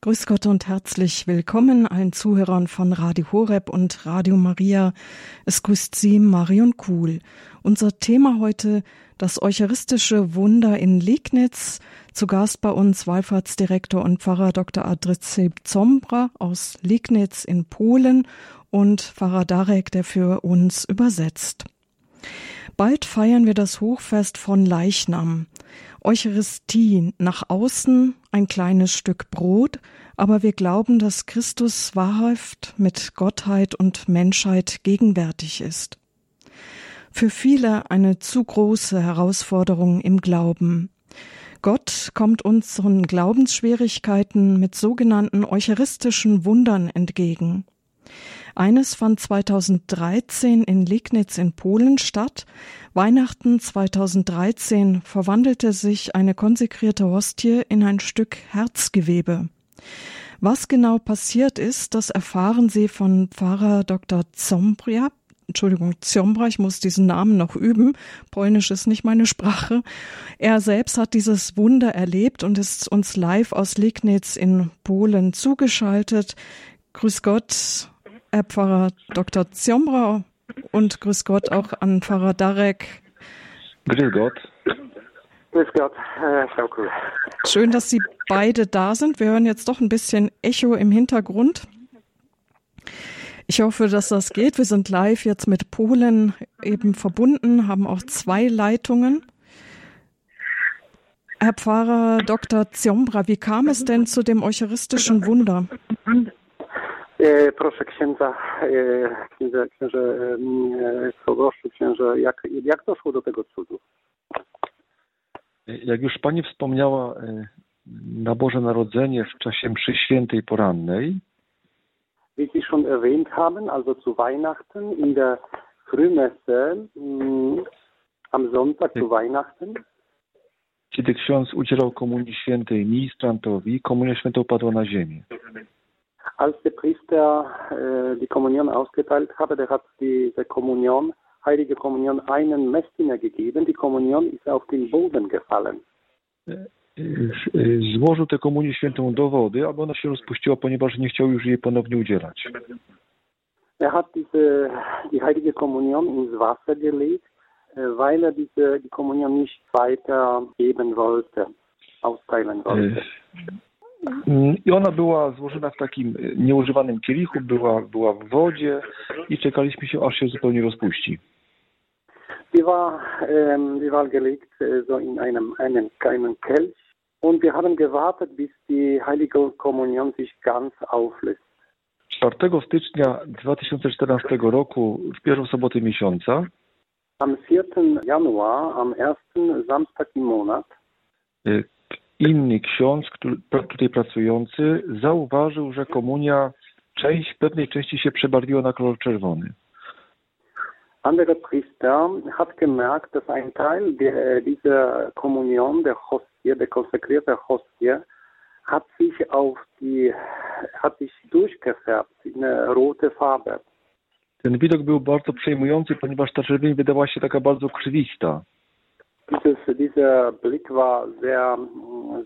Grüß Gott und herzlich willkommen allen Zuhörern von Radio Horeb und Radio Maria. Es grüßt Sie Marion Kuhl. Unser Thema heute das eucharistische Wunder in Liegnitz. Zu Gast bei uns Wallfahrtsdirektor und Pfarrer Dr. Adrice Zombra aus Liegnitz in Polen und Pfarrer Darek, der für uns übersetzt. Bald feiern wir das Hochfest von Leichnam. Eucharistie nach außen ein kleines Stück Brot, aber wir glauben, dass Christus wahrhaft mit Gottheit und Menschheit gegenwärtig ist. Für viele eine zu große Herausforderung im Glauben. Gott kommt unseren Glaubensschwierigkeiten mit sogenannten eucharistischen Wundern entgegen. Eines fand 2013 in Liegnitz in Polen statt. Weihnachten 2013 verwandelte sich eine konsekrierte Hostie in ein Stück Herzgewebe. Was genau passiert ist, das erfahren Sie von Pfarrer Dr. Zombria. Entschuldigung, Zombra, ich muss diesen Namen noch üben. Polnisch ist nicht meine Sprache. Er selbst hat dieses Wunder erlebt und ist uns live aus Liegnitz in Polen zugeschaltet. Grüß Gott, Herr Pfarrer Dr. Ziombra und grüß Gott auch an Pfarrer Darek. Grüß Gott. Grüß Gott, Frau Kuhl. Schön, dass Sie beide da sind. Wir hören jetzt doch ein bisschen Echo im Hintergrund. Ich hoffe, dass das geht. Wir sind live jetzt mit Polen eben verbunden, haben auch zwei Leitungen. Herr Pfarrer Dr. Ziombra, wie kam es denn zu dem eucharistischen Wunder? E, proszę księdza, e, księże e, Słowoszu, księże, jak, jak doszło do tego cudu? Jak już Pani wspomniała, na Boże Narodzenie w czasie mszy świętej porannej. Wie Sie schon erwähnt haben, also zu Weihnachten in der Frühmesse mm, am Sonntag zu Weihnachten. Kiedy ksiądz udzielał komunii świętej ministrantowi, komunia święta upadła na ziemię. Als der Priester äh, die Kommunion ausgeteilt hatte, der hat diese Kommunion, heilige Kommunion, einen Messdiener gegeben. Die Kommunion ist auf den Boden gefallen. Złożył tę komunię świętą do wody, aby ona się rozpuściła, ponieważ nie chciał już jej ponownie udzielać. Er hat diese, die heilige Kommunion ins Wasser gelegt, äh, weil er diese, die Kommunion nicht weiter geben wollte, austeilen wollte. I ona była złożona w takim nieużywanym kielichu, była, była w wodzie i czekaliśmy się, aż się zupełnie rozpuści. Die war, ähm, die war gelegt äh, so in einem, einem kleinen Kelch und wir haben gewartet, bis die heilige Kommunion sich ganz auflöst. 4 stycznia 2014 roku, w pierwszą sobotę miesiąca, Am 4. Januar, am ersten Samstag im Monat, y, inny ksiądz, który, tutaj pracujący, zauważył, że komunia część, pewnej części się przebarwiła na kolor czerwony. anderer Priester hat gemerkt, dass ein Teil der, dieser Kommunion, der Hostie, der konsekrierten Hostie, hat sich auf die, hat sich durchgefärbt in eine rote Farbe. Ten widok był bardzo przejmujący, ponieważ ta czerwień wydawała się taka bardzo krwista. Dieses, dieser Blick war sehr,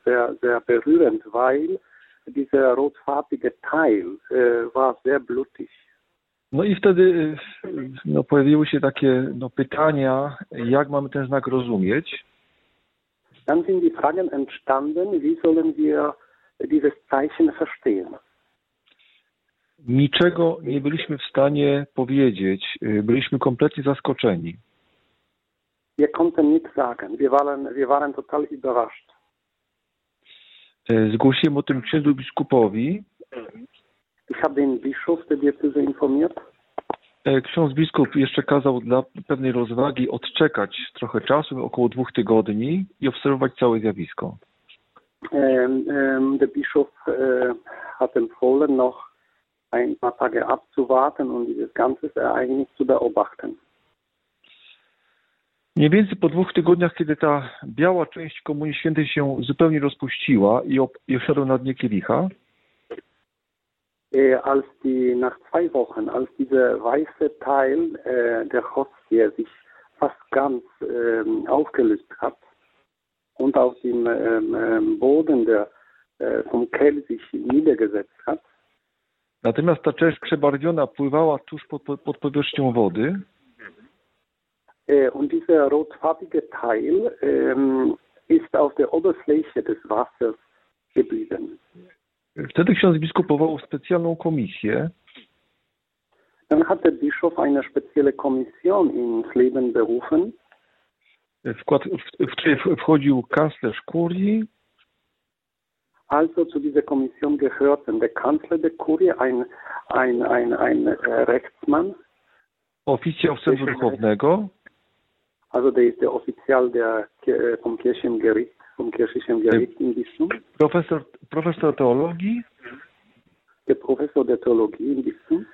sehr, sehr berührend, weil dieser rotfarbige Teil äh, war sehr blutig. No i wtedy no, pojawiły się takie no, pytania, jak mamy ten znak rozumieć. Dann sind die Fragen entstanden, wie sollen wir dieses Zeichen verstehen? Niczego nie byliśmy w stanie powiedzieć. Y, Byliśmy kompletnie zaskoczeni. Wir konnten nichts sagen. Wir waren, wir waren total überrascht. Y, Zgłosiłem o tym księdzu biskupowi. Ich habe den Bischof der Diözese informiert. Y, Ksiądz biskup jeszcze kazał dla pewnej rozwagi odczekać trochę czasu, około dwóch tygodni i obserwować całe zjawisko. Der Bischof äh, hat empfohlen, noch ein paar Tage abzuwarten und dieses ganze Ereignis zu beobachten. Mniej więcej po dwóch tygodniach, kiedy ta biała część Komunii Świętej się zupełnie rozpuściła i, op- i osiadła na dnie kielicha, Äh, als die nach zwei Wochen, als dieser weiße Teil äh, der Hostie sich fast ganz ähm, aufgelöst hat und auf dem ähm, ähm, Boden der, vom Kell sich niedergesetzt hat. Natomiast ta część przebarwiona pływała tuż pod, pod powierzchnią wody. Und dieser rotfarbige Teil ähm, ist auf der Oberfläche des Wassers geblieben. Wtedy ksiądz biskup powołał specjalną komisję. Dann hat der Bischof eine spezielle Kommission ins Leben berufen. W, skład, w, w której wchodził kanclerz kurii, Also zu dieser Kommission gehörten der Kanzler der Kurie, ein, ein, ein, ein äh, Rechtsmann, oficjał sędu duchownego, also der ist der Offizial der, vom Kirchengericht, vom kirchlichen Gericht im Bistum, profesor, profesor teologii der Professor der Theologie im Bistum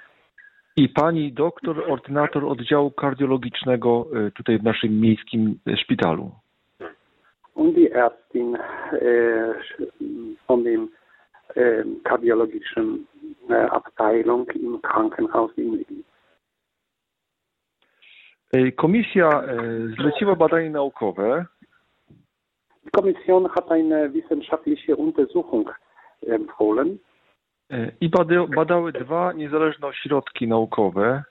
i pani doktor, ordynator oddziału kardiologicznego y, tutaj w naszym miejskim y, szpitalu. und die Ärztin äh, von dem äh, kardiologischen äh, Abteilung im Krankenhaus in Wien. Y, Komisja y, zleciła badania naukowe, Die Kommission hat eine wissenschaftliche Untersuchung empfohlen. y, i bady, badały dwa niezależne ośrodki naukowe.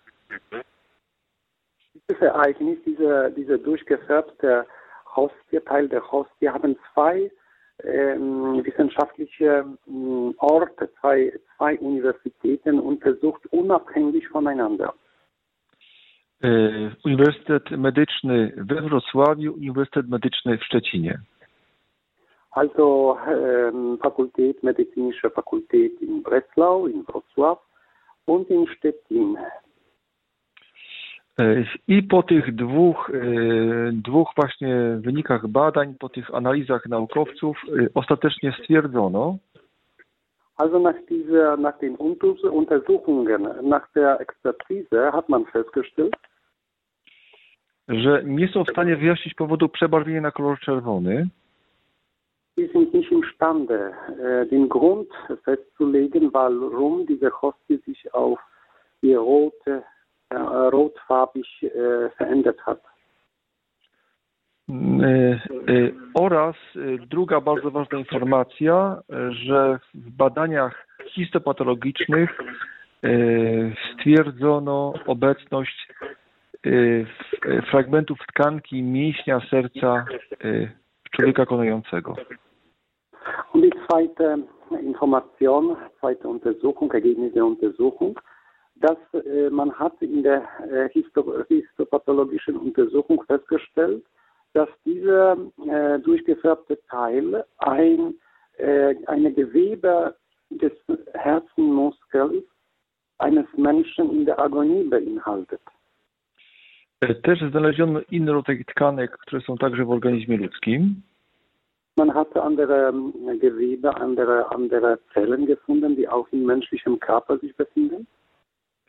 Dieses Ereignis, diese, diese durchgefärbte Hostie, Teil der Hostie, haben zwei ähm, wissenschaftliche ähm, Orte, zwei, zwei Universitäten untersucht, unabhängig voneinander. Y, Uniwersytet Medyczny we Wrocławiu, Uniwersytet Medyczny w Szczecinie. Also ähm, Fakultät, medizinische Fakultät in Breslau, in Wrocław und in Stettin. Y, I po tych dwóch, y, dwóch właśnie wynikach badań, po tych analizach naukowców y, ostatecznie stwierdzono, Also nach, dieser, nach den Unters- Untersuchungen, nach der Expertise hat man festgestellt, że nie są w stanie wyjaśnić powodu przebarwienia na kolor czerwony, wir sind nicht imstande, äh, den Grund festzulegen, warum diese Hostie sich auf die rote, äh, rotfarbig äh, verändert hat. Y, y, oraz y, druga bardzo ważna informacja, że w badaniach histopatologicznych stwierdzono obecność fragmentów tkanki mięśnia serca człowieka konującego. Und die zweite Information, zweite Untersuchung, Ergebnis der Untersuchung, dass äh, man hat in der äh, histo histopathologischen Untersuchung festgestellt, dass dieser äh, durchgefärbte Teil ein, äh, eine Gewebe des Herzenmuskels eines Menschen in der Agonie beinhaltet. Y, Też znaleziono inne rodzaje tkanek, które są także w organizmie ludzkim. Man hatte andere ähm, Gewebe, andere, andere Zellen gefunden, die auch im menschlichen Körper sich befinden.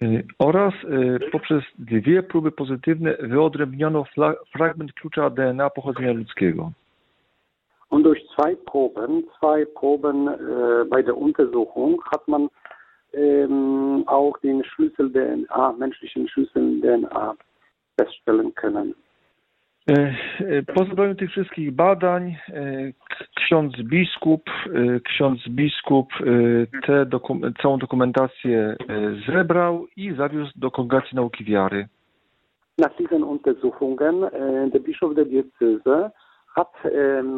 Y, oraz y, poprzez dwie próby pozytywne wyodrębniono fragment klucza DNA pochodzenia ludzkiego. Und durch zwei Proben, zwei Proben äh, bei der Untersuchung hat man ähm, auch den Schlüssel DNA, menschlichen Schlüssel DNA feststellen können. Y, y, Po zebraniu tych wszystkich badań k- ksiądz biskup, ksiądz biskup całą dokumentację zebrał i zawiózł do Kongregacji Nauki Wiary. Nach diesen Untersuchungen, der Bischof der Diözese hat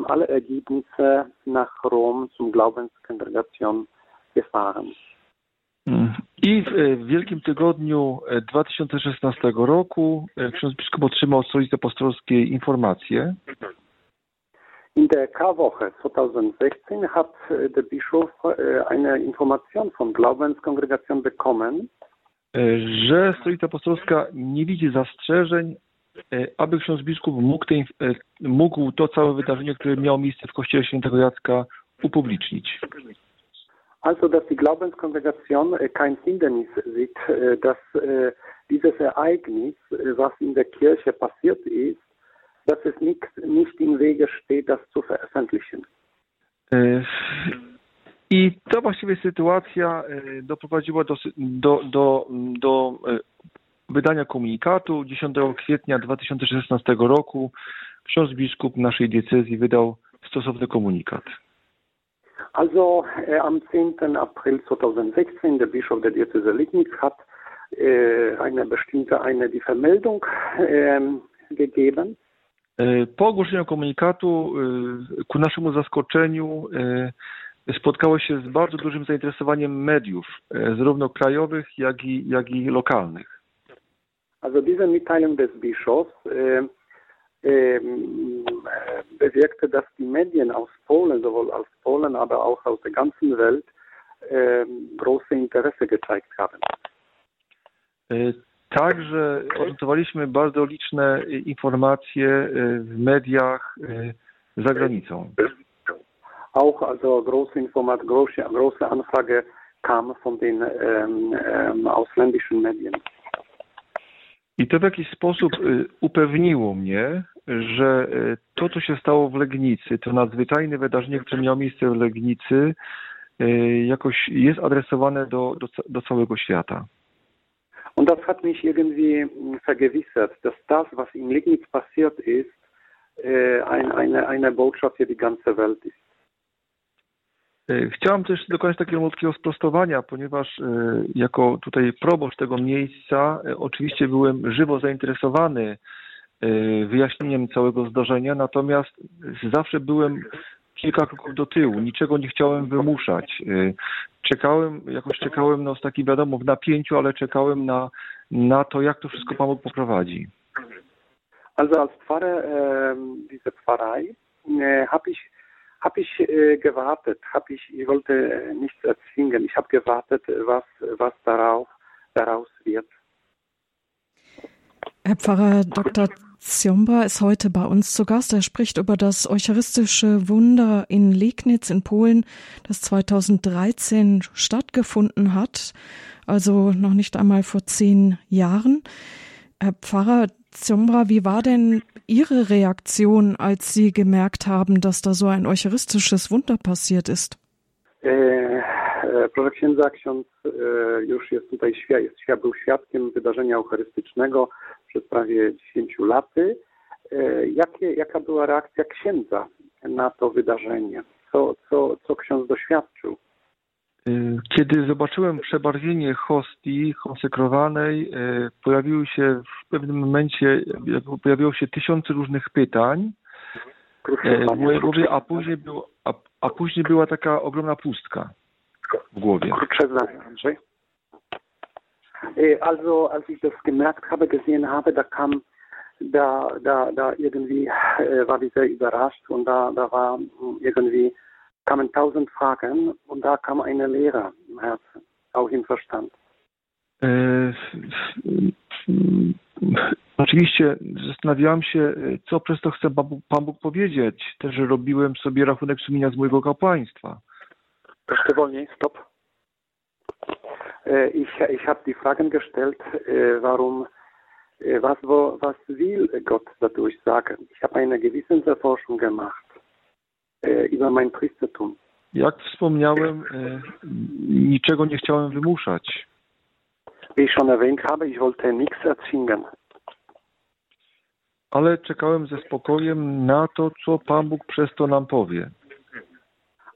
alle Ergebnisse nach Rom zum Glaubenskongregation gefahren. I w, y, w Wielkim Tygodniu y, 2016 roku y, ksiądz biskup otrzymał od Stolicy Apostolskiej informację, In der Karwoche 2016 hat der Bischof eine Information von Glaubenskongregation bekommen, że Stolica Apostolska nie widzi zastrzeżeń, aby ksiądz biskup mógł, te, mógł to całe wydarzenie, które miało miejsce w kościele świętego Jacka, upublicznić. Also, dass die Glaubenskongregation äh, kein Hindernis sieht, äh, dass äh, dieses Ereignis, was in der Kirche passiert ist, dass es nicht, nicht im Wege steht, das zu veröffentlichen. Y, I ta właściwie sytuacja y, doprowadziła do, do, do, do y, wydania komunikatu 10 kwietnia 2016 roku. Ksiądz biskup naszej diecezji wydał stosowny komunikat. Also äh, am 10. April 2016, der Bischof der Diözese Liegnitz hat äh, eine bestimmte, eine die Vermeldung ähm, gegeben. E, Po ogłoszeniu komunikatu, e, ku naszemu zaskoczeniu, e, spotkało się z bardzo dużym zainteresowaniem mediów, zarówno krajowych, jak i, jak i lokalnych. Also diese Mitteilung des Bischofs äh, äh, bewirkte, dass die Medien aus Polen, sowohl aus Polen, aber auch aus der ganzen Welt, große Interesse gezeigt haben. E, Także odnotowaliśmy bardzo liczne e, informacje e, w mediach za granicą. Auch also große Informat, große, große Anfrage kam von den ähm, ähm, ausländischen Medien. I to w jakiś sposób e, upewniło mnie, że e, to, co się stało w Legnicy, to nadzwyczajne wydarzenie, które miało miejsce w Legnicy, e, jakoś jest adresowane do, do, do całego świata. Und das hat mich irgendwie mh, vergewissert, dass das, was in Liegnitz passiert ist, äh, ein, eine, eine Botschaft für die ganze Welt ist. E, Chciałem też dokonać takiego malutkiego sprostowania, ponieważ e, jako tutaj proboszcz tego miejsca e, oczywiście byłem żywo zainteresowany wyjaśnieniem całego zdarzenia, natomiast zawsze byłem kilka kroków do tyłu, niczego nie chciałem wymuszać. Czekałem, jakoś czekałem, no taki wiadomo, w napięciu, ale czekałem na, na to, jak to wszystko Pan poprowadzi. Also als Pfarrer ähm, dieser Pfarrei äh, hab ich äh, gewartet, hab ich, ich wollte äh, nichts erzwingen, ich habe gewartet, was, was darauf, daraus wird. Herr Pfarrer Dr. Zjombra ist heute bei uns zu Gast. Er spricht über das eucharistische Wunder in Legnitz in Polen, das 2013 stattgefunden hat, also noch nicht einmal vor zehn Jahren. Herr Pfarrer Zjombra, wie war denn Ihre Reaktion, als Sie gemerkt haben, dass da so ein eucharistisches Wunder passiert ist? E, e, Proszę księdza, ksiądz e, już jest tutaj, jest, był świadkiem wydarzenia eucharystycznego przez prawie 10 laty. E, Jakie, jaka była reakcja księdza na to wydarzenie? Co, co, co ksiądz doświadczył? Y, Kiedy zobaczyłem przebarwienie hostii konsekrowanej, y, pojawiły się w pewnym momencie, pojawiło się tysiące różnych pytań e, w mojej głowie, a później, było, a, a później była taka ogromna pustka w głowie. Krótsze zdanie, Andrzej. Also, als ich das gemerkt habe, gesehen habe, da kam, da, da, da irgendwie war ich sehr überrascht und da, da war irgendwie, kamen tausend Fragen und da kam eine Leere im Herzen, auch im Verstand. E, Oczywiście zastanawiałam się, e, co przez to chce Pan Bóg- powiedzieć. Też robiłem sobie rachunek sumienia z mojego kapłaństwa. Troszkę wolniej, stop. Äh, Ich, ich habe die Fragen gestellt, äh, warum, äh, was, wo, was will Gott dadurch sagen? Ich habe eine Gewissenserforschung gemacht über mein Priestertum. Jak wspomniałem, e, niczego nie chciałem wymuszać. Wie ich schon erwähnt habe, ich wollte nichts erzwingen. ale czekałem ze spokojem na to, co Pan Bóg przez to nam powie.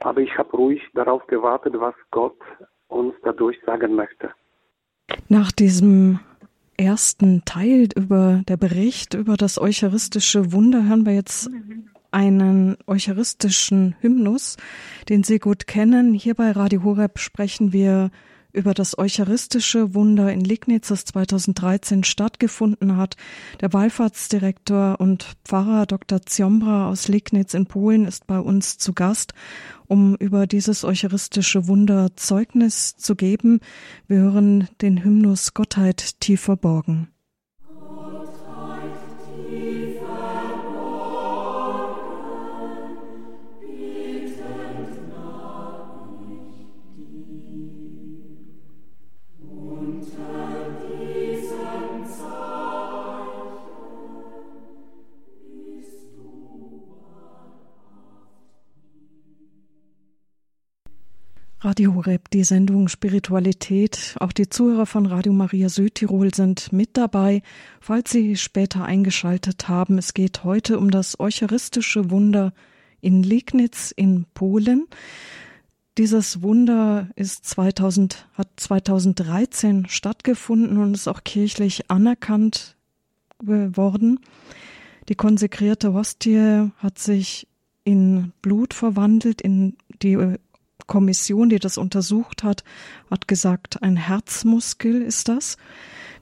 Aber ich habe ruhig darauf gewartet, was Gott uns dadurch sagen möchte. Nach diesem ersten Teil über der Bericht über das eucharistische Wunder hören wir jetzt einen eucharistischen Hymnus, den Sie gut kennen. Hier bei Radio Horeb sprechen wir über das eucharistische Wunder in Lignitz, das 2013 stattgefunden hat. Der Wallfahrtsdirektor und Pfarrer Dr. Zjombra aus Lignitz in Polen ist bei uns zu Gast, um über dieses eucharistische Wunder Zeugnis zu geben. Wir hören den Hymnus Gottheit tief verborgen. Radio Horeb, die Sendung Spiritualität. Auch die Zuhörer von Radio Maria Südtirol sind mit dabei. Falls Sie später eingeschaltet haben, es geht heute um das eucharistische Wunder in Liegnitz in Polen. Dieses Wunder ist 2000, hat 2013 stattgefunden und ist auch kirchlich anerkannt worden. Die konsekrierte Hostie hat sich in Blut verwandelt. In die Kommission, die das untersucht hat, hat gesagt, ein Herzmuskel ist das.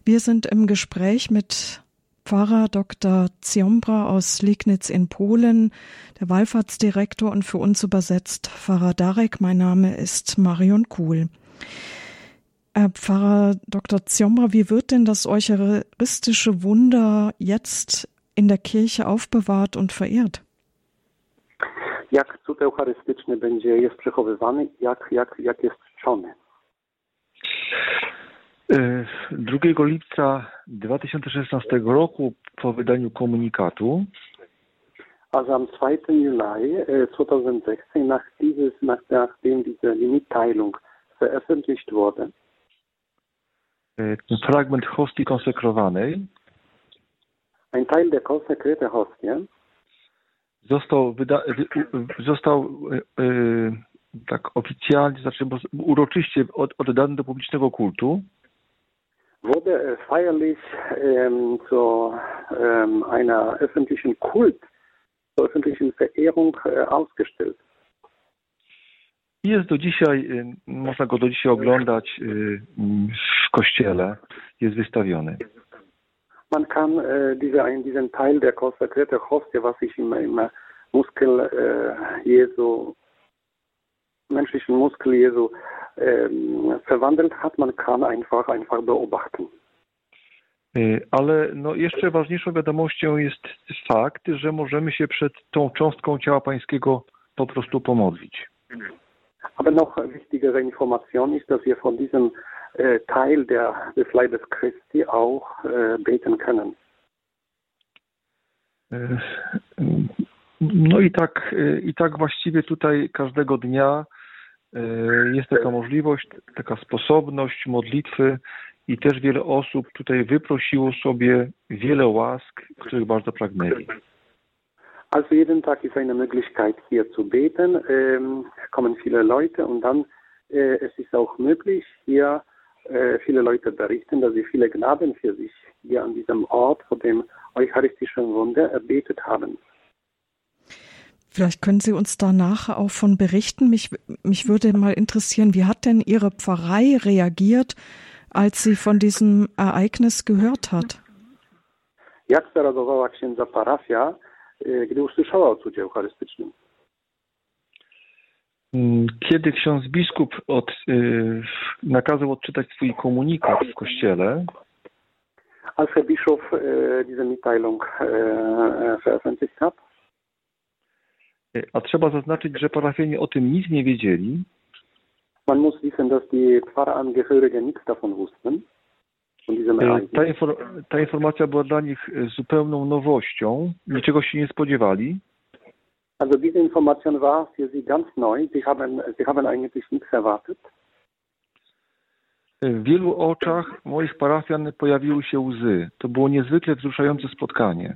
Wir sind im Gespräch mit Pfarrer Dr. Ziombra aus Liegnitz in Polen, der Wallfahrtsdirektor und für uns übersetzt Pfarrer Darek. Mein Name ist Marion Kuhl. Herr Pfarrer Dr. Ziombra, wie wird denn das eucharistische Wunder jetzt in der Kirche aufbewahrt und verehrt? Jak cud eucharystyczny będzie, jest przechowywany, jak, jak, jak jest czczony? 2 lipca 2016 roku po wydaniu komunikatu Also am 2. Juli 2016, nach dieses, nach, nachdem diese Mitteilung veröffentlicht wurde, ten fragment hostii konsekrowanej ein Teil der konsekrete Hostie został, wyda, został e, e, tak oficjalnie, znaczy uroczyście od, oddany do publicznego kultu wurde feierlich ähm, zu ähm, einer öffentlichen Kult, zur öffentlichen Verehrung äh, ausgestellt. Jest do dzisiaj, można go do dzisiaj oglądać w kościele, jest wystawiony. Man kann äh, diese, diesen Teil der konsekrierten Hostie, was sich im, im Muskel äh, Jesu, menschlichen Muskel Jesu ähm, verwandelt hat, man kann einfach, einfach beobachten. Ale no jeszcze ważniejszą wiadomością jest fakt, że możemy się przed tą cząstką ciała pańskiego po prostu pomodlić. Aber noch wichtigere Information ist, dass wir von diesem äh, Teil der, des Leibes Christi auch äh, beten können. No i tak, i tak właściwie tutaj każdego dnia jest taka możliwość, taka sposobność modlitwy i też wiele osób tutaj wyprosiło sobie wiele łask, których bardzo pragnęli. Also jeden Tag ist eine Möglichkeit hier zu beten, ähm, kommen viele Leute und dann äh, es ist auch möglich, hier äh, viele Leute berichten, dass sie viele Gnaden für sich hier an diesem Ort vor dem eucharistischen Wunder erbetet haben. Vielleicht können Sie uns da nachher auch von berichten. Mich, mich würde mal interessieren, wie hat denn Ihre Pfarrei reagiert, als sie von diesem Ereignis gehört hat? Jak zareagowała księdza parafia, gdy usłyszała o cudzie eucharystycznym? Mm, kiedy ksiądz biskup od, y, nakazał odczytać swój komunikat w kościele, als Herr Bischof äh, diese Mitteilung äh, veröffentlicht hat, a trzeba zaznaczyć, że parafianie o tym nic nie wiedzieli. Man muss wissen, dass die Pfarrerangehörigen nichts davon wussten. Ta, infor ta informacja była dla nich zupełną nowością, niczego się nie spodziewali. Also diese Information war für sie ganz neu. Sie haben, sie haben eigentlich nichts erwartet. W wielu oczach moich parafian pojawiły się łzy. To było niezwykle wzruszające spotkanie.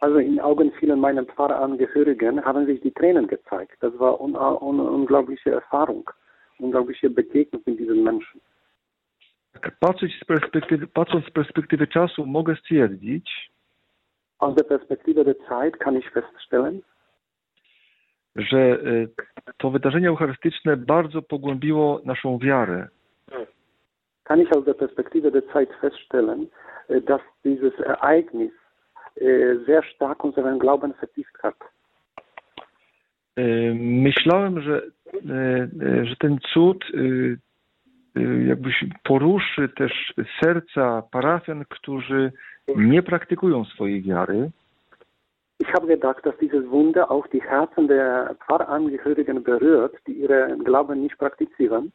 Also in Augen vielen meiner Pfarrerangehörigen haben sich die Tränen gezeigt. Das war eine un unglaubliche Erfahrung, unglaubliche Begegnung mit diesen Menschen. Patrzeć z perspektywy, patrząc z perspektywy czasu mogę stwierdzić, Aus der Perspektive der Zeit kann ich feststellen, że to wydarzenie eucharystyczne bardzo pogłębiło naszą wiarę. Kann ich aus der Perspektive der Zeit feststellen, dass dieses Ereignis sehr stark unseren Glauben vertieft hat. Myślałem, że, że ten cud jakbyś poruszy też serca parafian, którzy nie praktykują swojej wiary. Ich habe gedacht, dass dieses Wunder auch die Herzen der Pfarrangehörigen berührt, die ihren Glauben nicht praktizieren.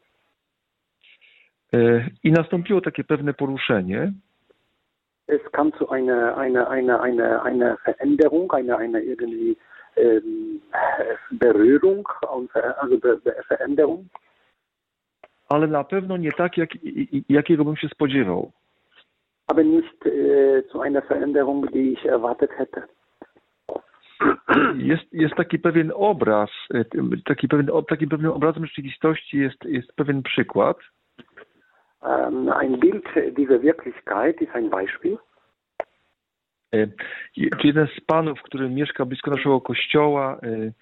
I nastąpiło takie pewne poruszenie. Es kam zu einer, einer, einer, einer, einer Veränderung, einer, einer irgendwie ähm, Berührung, also Veränderung. Ale na pewno nie tak, jak, jakiego bym się spodziewał. Aber nicht äh, zu einer Veränderung, die ich erwartet hätte. Jest, jest taki pewien obraz, e, taki pewien, takim pewnym obrazem rzeczywistości jest, jest pewien przykład. Um, ein Bild dieser Wirklichkeit ist ein Beispiel. E, jeden z panów, który mieszka blisko naszego kościoła, e,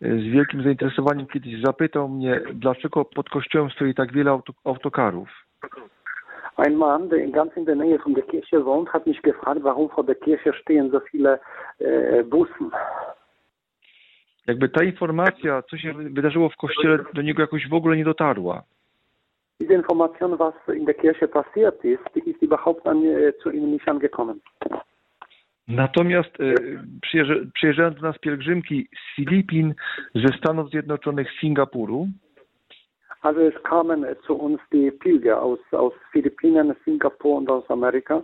z wielkim zainteresowaniem kiedyś zapytał mnie, dlaczego pod kościołem stoi tak wiele autokarów. Ein Mann, der ganz in der Nähe von der Kirche wohnt, hat mich gefragt, warum vor der Kirche stehen so viele äh, Bussen. Jakby ta informacja, co się wydarzyło w kościele, do niego jakoś w ogóle nie dotarła. Diese Information, was in der Kirche passiert ist, ist überhaupt an, äh, zu ihm nicht angekommen. Natomiast e, przyjeżdżają do nas pielgrzymki z Filipin, ze Stanów Zjednoczonych, z Singapuru. Also es kamen zu uns die Pilger aus, aus Philippinen, Singapur und aus Amerika.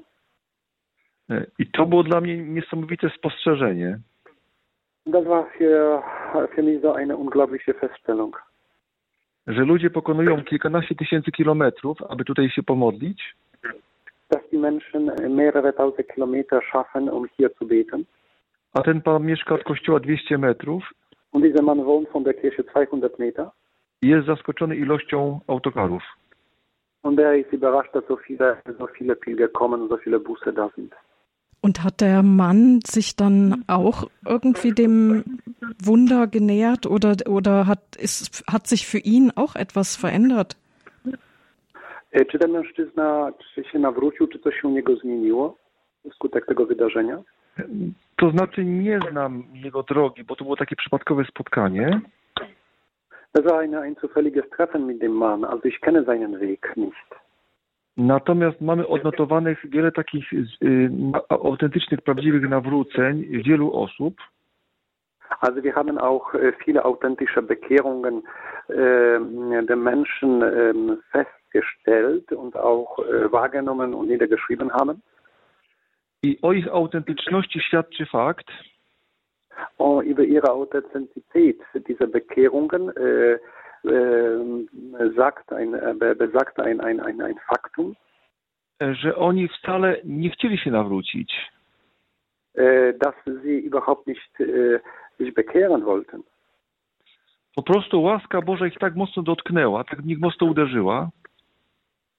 E, I to było dla mnie niesamowite spostrzeżenie. Das war für, für mich so eine unglaubliche Feststellung. Że ludzie pokonują kilkanaście tysięcy kilometrów, aby tutaj się pomodlić. Dass die Menschen mehrere tausend Kilometer schaffen, um hier zu beten. A ten pan mieszka od kościoła 200 metrów. Und dieser Mann wohnt von der Kirche 200 Meter jest zaskoczony ilością autokarów. Und er ist überrascht, dass so viele, so viele Pilger kommen, so viele Busse da sind. Und hat der Mann sich dann auch irgendwie dem Wunder genähert oder, oder hat, ist, hat sich für ihn auch etwas verändert? Czy ten mężczyzna czy się nawrócił, czy coś się u niego zmieniło wskutek tego wydarzenia? To znaczy nie znam jego drogi, bo to było takie przypadkowe spotkanie. Es war eine, ein zufälliges Treffen mit dem Mann, also ich kenne seinen Weg nicht. Natomiast mamy odnotowanych wiele takich y, autentycznych, prawdziwych nawróceń wielu osób. Also wir haben auch äh, viele authentische Bekehrungen äh, der Menschen äh, festgestellt und auch äh, wahrgenommen und niedergeschrieben haben. I o ich autentyczności świadczy fakt, und über ihre Authentizität dieser Bekehrungen äh, äh, sagt ein, äh, besagt ein, ein, ein, ein Faktum, że oni wcale nie chcieli się nawrócić. Dass sie überhaupt nicht sich bekehren wollten. Po prostu łaska Boża ich tak mocno dotknęła, tak w nich mocno uderzyła.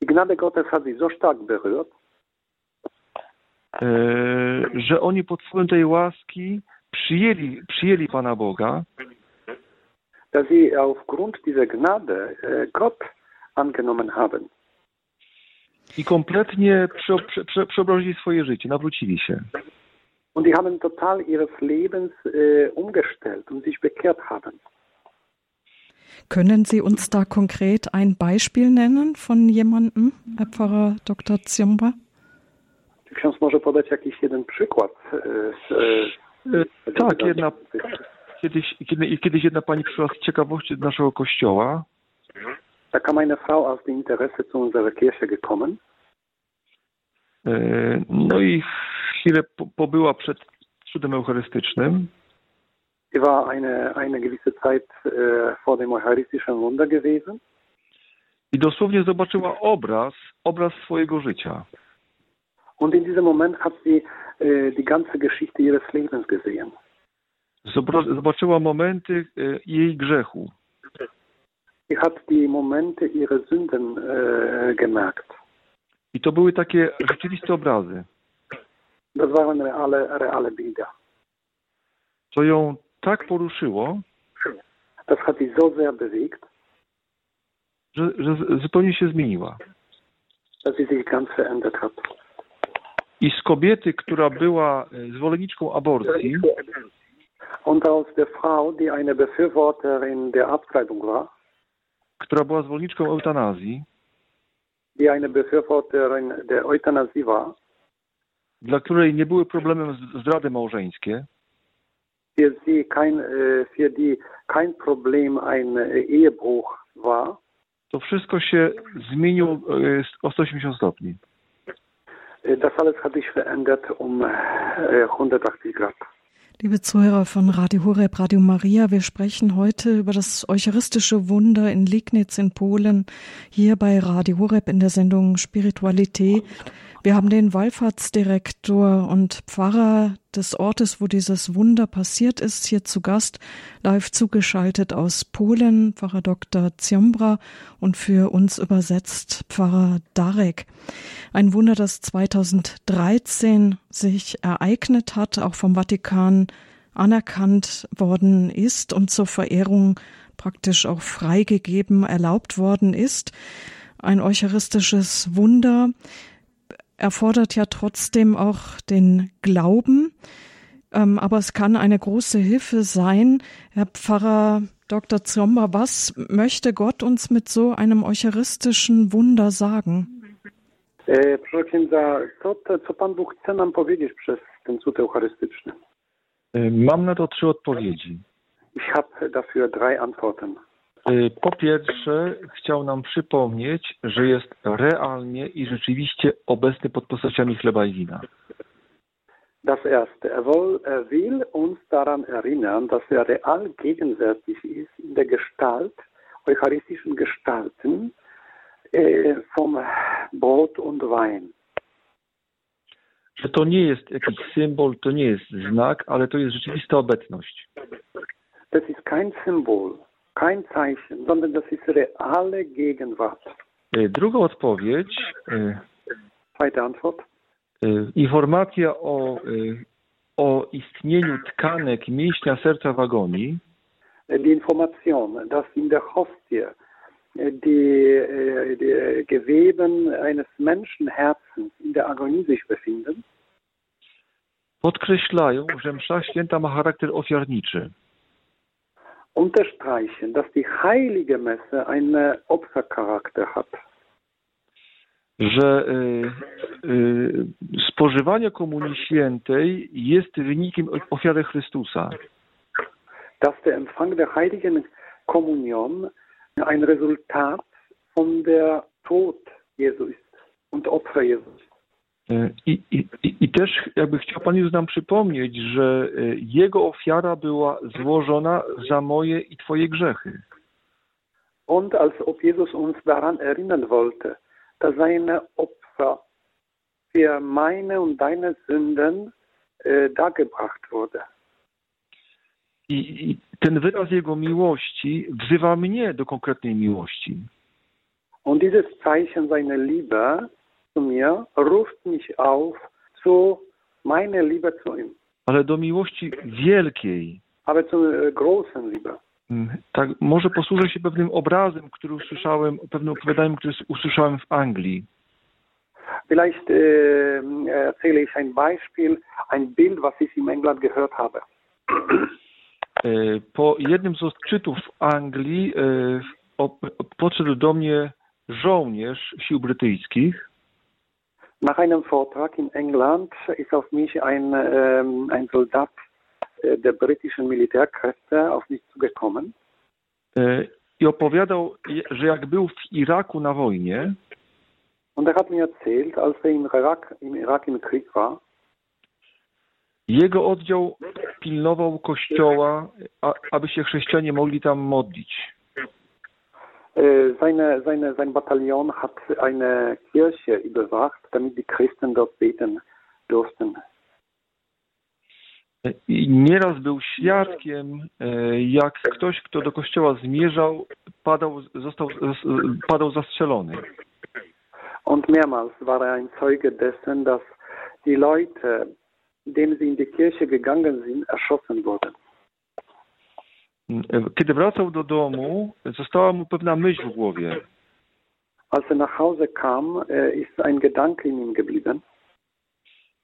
Gnade Gottes hat sie so stark berührt, że oni pod wpływem tej łaski przyjęli, przyjęli Pana Boga, dass sie aufgrund dieser Gnade äh, Gott angenommen haben. I kompletnie prze, prze, prze, przeobrazili swoje życie, nawrócili się. Und die haben total ihres Lebens äh, umgestellt und sich bekehrt haben. Können Sie uns da konkret ein Beispiel nennen von jemandem, Herr Pfarrer Dr. Ziomba? Czy ksiądz może podać jakiś jeden przykład z, tak, jedna, kiedyś, kiedy, kiedyś jedna pani przyszła z ciekawości do naszego kościoła. Da kam eine Frau aus dem Interesse zu unserer Kirche gekommen. No i chwilę pobyła przed cudem eucharystycznym. Sie war eine, eine gewisse Zeit äh, vor dem eucharystischen Wunder gewesen. I dosłownie zobaczyła obraz, obraz swojego życia. Und in diesem Moment hat sie die ganze Geschichte ihres Lebens gesehen. Zobaczyła momenty äh, jej grzechu. Sie hat die Momente ihrer Sünden äh, gemerkt. I to były takie rzeczywiste obrazy. Das waren reale, reale Bilder. To ją tak poruszyło, das hat sie so sehr bewegt, że, że zupełnie się zmieniła. Dass sie sich ganz verändert hat. I z kobiety, która była e, zwolenniczką aborcji, und aus der Frau, die eine Befürworterin der Abtreibung war, która była zwolenniczką eutanazji, die eine Befürworterin der Euthanasie war, dla której nie były problemem zdrady małżeńskie, für sie kein, e, für die kein Problem ein e, Ehebruch war, to wszystko się zmieniło o 180 stopni. Das alles hat sich verändert um 180 Grad. Liebe Zuhörer von Radio Horeb, Radio Maria, wir sprechen heute über das eucharistische Wunder in Liegnitz in Polen, hier bei Radio Horeb in der Sendung Spiritualität. Wir haben den Wallfahrtsdirektor und Pfarrer des Ortes, wo dieses Wunder passiert ist, hier zu Gast, live zugeschaltet aus Polen, Pfarrer Dr. Ziombra und für uns übersetzt Pfarrer Darek. Ein Wunder, das 2013 sich ereignet hat, auch vom Vatikan anerkannt worden ist und zur Verehrung praktisch auch freigegeben, erlaubt worden ist. Ein eucharistisches Wunder erfordert ja trotzdem auch den Glauben, ähm, aber es kann eine große Hilfe sein. Herr Pfarrer Dr. Zomba, was möchte Gott uns mit so einem eucharistischen Wunder sagen? E, proszę księdza, co, co Pan Bóg chce nam powiedzieć przez ten cud eucharystyczny? E, mam na to trzy odpowiedzi. Ich habe dafür drei Antworten. E, po pierwsze, chciał nam przypomnieć, że jest realnie i rzeczywiście obecny pod postaciami chleba i wina. Das erste, er, will, er will uns daran erinnern, dass er real gegenwärtig ist in der Gestalt, eucharistischen Gestalten äh, vom Brot und Wein. Że to nie jest jakiś symbol, to nie jest znak, ale to jest rzeczywista obecność. Das ist kein Symbol, kein Zeichen, sondern das ist reale Gegenwart. E, Druga odpowiedź, e, Zweite Antwort. e, informacja o, o istnieniu tkanek mięśnia serca w agonii, Die Information, dass in der Hostie die, die Geweben eines Menschenherzens in der Agonie sich befinden, podkreślają, że msza święta ma charakter ofiarniczy. Unterstreichen, dass die heilige Messe einen Opfercharakter hat. że y, y, spożywanie Komunii Świętej jest wynikiem ofiary Chrystusa. Dass der Empfang der heiligen Kommunion ein Resultat von der Tod Jesu ist und Opfer Jesu ist. I, i, i też jakby chciał Pan Jezus nam przypomnieć, że y, Jego ofiara była złożona za moje i Twoje grzechy. Und als ob Jesus uns daran erinnern wollte, dass seine Opfer für meine und deine Sünden äh, dargebracht wurde. I, I ten wyraz Jego miłości wzywa mnie do konkretnej miłości. Und dieses Zeichen seiner Liebe zu mir ruft mich auf zu meiner Liebe zu ihm, Ale do miłości wielkiej. aber zur äh, großen Liebe. Mm, Tak, może posłużę się pewnym obrazem, który usłyszałem, pewnym opowiadaniem, które usłyszałem w Anglii. Vielleicht äh, erzähle ich ein Beispiel, ein Bild, was ich in England gehört habe. E, Po jednym z odczytów w Anglii e, podszedł do mnie żołnierz sił brytyjskich Nach einem Vortrag in England ist auf mich ein, ähm, ein Soldat äh, der britischen Militärkräfte auf mich zugekommen e, i opowiadał, że jak był w Iraku na wojnie, und er hat mir erzählt, als er im Irak im, Irak im Krieg war, jego oddział pilnował kościoła, a, aby się chrześcijanie mogli tam modlić. Seine, seine, sein Bataillon hat eine Kirche überwacht, damit die Christen dort beten durften. I nieraz był świadkiem, e, jak ktoś, kto do kościoła zmierzał, padał, został, padał zastrzelony. Und mehrmals war er ein Zeuge dessen, dass die Leute, denen sie in die Kirche gegangen sind, erschossen wurden. Kiedy wracał do domu, została mu pewna myśl w głowie. Als er nach Hause kam, äh, ist ein Gedanke in ihm geblieben.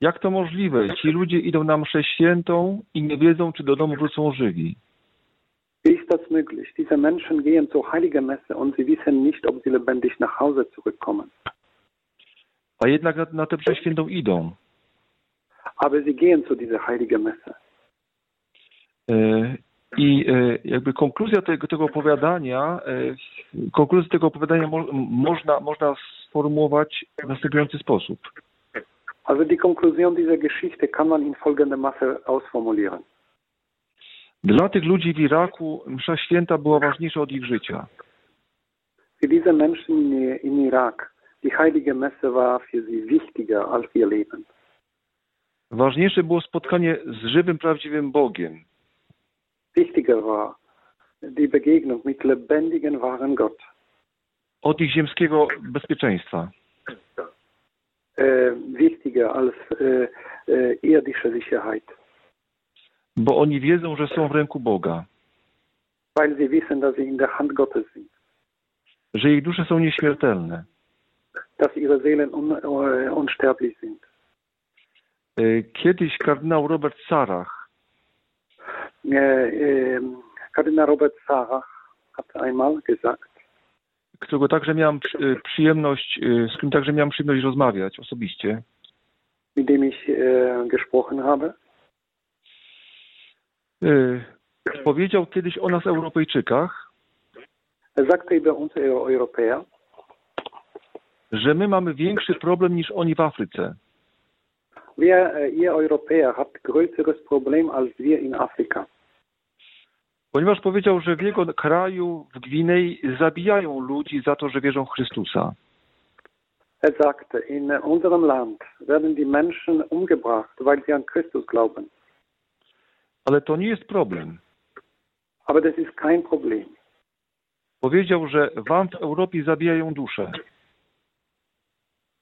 Jak to możliwe? Ci ludzie idą na mszę świętą i nie wiedzą, czy do domu wrócą żywi. Ist das möglich? Diese Menschen gehen zur Heiligen Messe und sie wissen nicht, ob sie lebendig nach Hause zurückkommen. A jednak na, na tę mszę świętą idą. Aber sie gehen zu dieser Heiligen Messe. I e, jakby konkluzja tego, tego opowiadania, e, konkluzję tego opowiadania mo, można, można sformułować w następujący sposób. Also die Konklusion dieser Geschichte kann man in folgender Masse ausformulieren. Dla tych ludzi w Iraku msza święta była ważniejsza od ich życia. Für diese Menschen in Irak, die Heilige Messe war für sie wichtiger als ihr Leben. Ważniejsze było spotkanie z żywym, prawdziwym Bogiem. Wichtiger war die Begegnung mit lebendigen, wahren Gott. Od ich ziemskiego bezpieczeństwa. Äh, wichtiger als äh, äh, irdische Sicherheit. Bo oni wiedzą, że są w ręku Boga. Weil sie wissen, dass sie in der Hand Gottes sind. Że ich dusze są nieśmiertelne. Dass ihre Seelen un, äh, unsterblich sind. Y, Kiedyś kardynał Robert Sarach Äh, äh, Kardinal Robert Sarach hat einmal gesagt, którego także miałem y, przyjemność, y, z którym także miałem przyjemność rozmawiać osobiście. mit dem ich äh, gesprochen habe, y, Powiedział kiedyś o nas Europejczykach, sagte über uns Eu- Europäer, że my mamy większy problem niż oni w Afryce. Wir, äh, ihr Europäer habt größeres Problem als wir in Afrika. Ponieważ powiedział, że w jego kraju, w Gwinei, zabijają ludzi za to, że wierzą w Chrystusa. Er sagte, in unserem Land werden die Menschen umgebracht, weil sie an Christus glauben. Ale to nie jest problem. Aber das ist kein Problem. Powiedział, że wam w Europie zabijają duszę.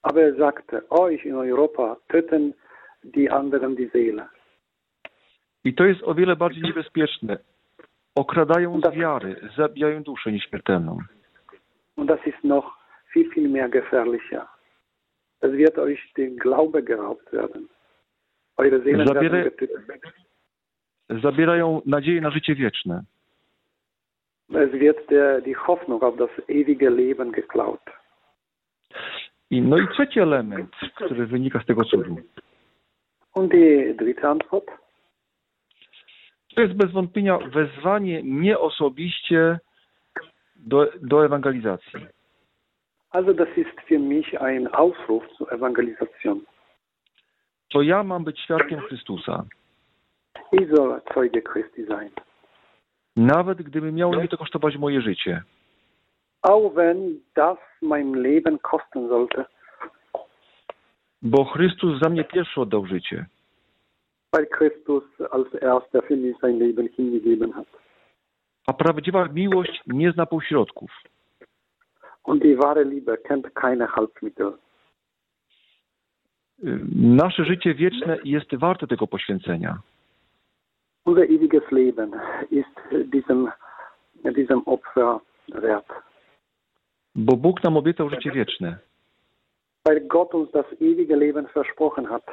Aber er sagte, euch in Europa töten die anderen die Seele. I to jest o wiele bardziej niebezpieczne. Okradają z wiary, zabijają duszę nieśmiertelną. Und das ist noch viel, viel mehr gefährlicher. Es wird euch der Glaube geraubt werden. Eure Seelen werden getötet. Zabierają nadzieję na życie wieczne. Es wird der, die Hoffnung auf das ewige Leben geklaut. I, no i trzeci element, który wynika z tego cudu. Und die dritte Antwort? To jest bez wątpienia wezwanie mnie osobiście do, do ewangelizacji. Also das ist für mich ein Aufruf zur Evangelisation. To ja mam być świadkiem Chrystusa. Ich soll Zeuge Christi sein. Nawet gdyby miało mnie to kosztować moje życie. Auch wenn das mein Leben kosten sollte, Bo Chrystus za mnie pierwszy oddał życie. weil Christus als erster für mich sein Leben hingegeben hat. A prawdziwa miłość nie zna półśrodków. Und die wahre Liebe kennt keine Halbmittel. Nasze życie wieczne jest warte tego poświęcenia. Unser ewiges Leben ist diesem, diesem Opfer wert. Bo Bóg nam obiecał życie wieczne. Weil Gott uns das ewige Leben versprochen hat.